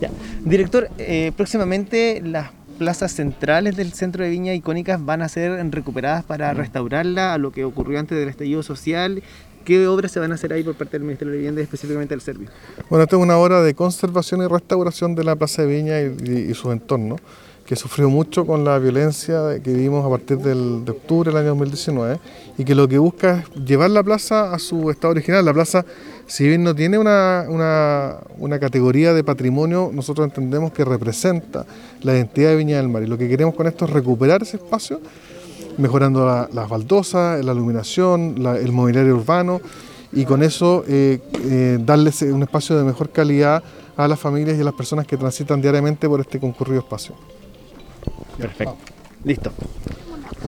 Ya. Director, eh, próximamente las plazas centrales del centro de Viña icónicas van a ser recuperadas para restaurarla a lo que ocurrió antes del estallido social. ¿Qué obras se van a hacer ahí por parte del Ministerio de Vivienda, específicamente del Servio? Bueno, esta es una obra de conservación y restauración de la Plaza de Viña y, y, y su entorno, que sufrió mucho con la violencia que vivimos a partir del, de octubre del año 2019 y que lo que busca es llevar la plaza a su estado original. La plaza, si bien no tiene una, una, una categoría de patrimonio, nosotros entendemos que representa la identidad de Viña del Mar y lo que queremos con esto es recuperar ese espacio mejorando la, las baldosas, la iluminación, la, el mobiliario urbano y con eso eh, eh, darles un espacio de mejor calidad a las familias y a las personas que transitan diariamente por este concurrido espacio. Perfecto. Listo.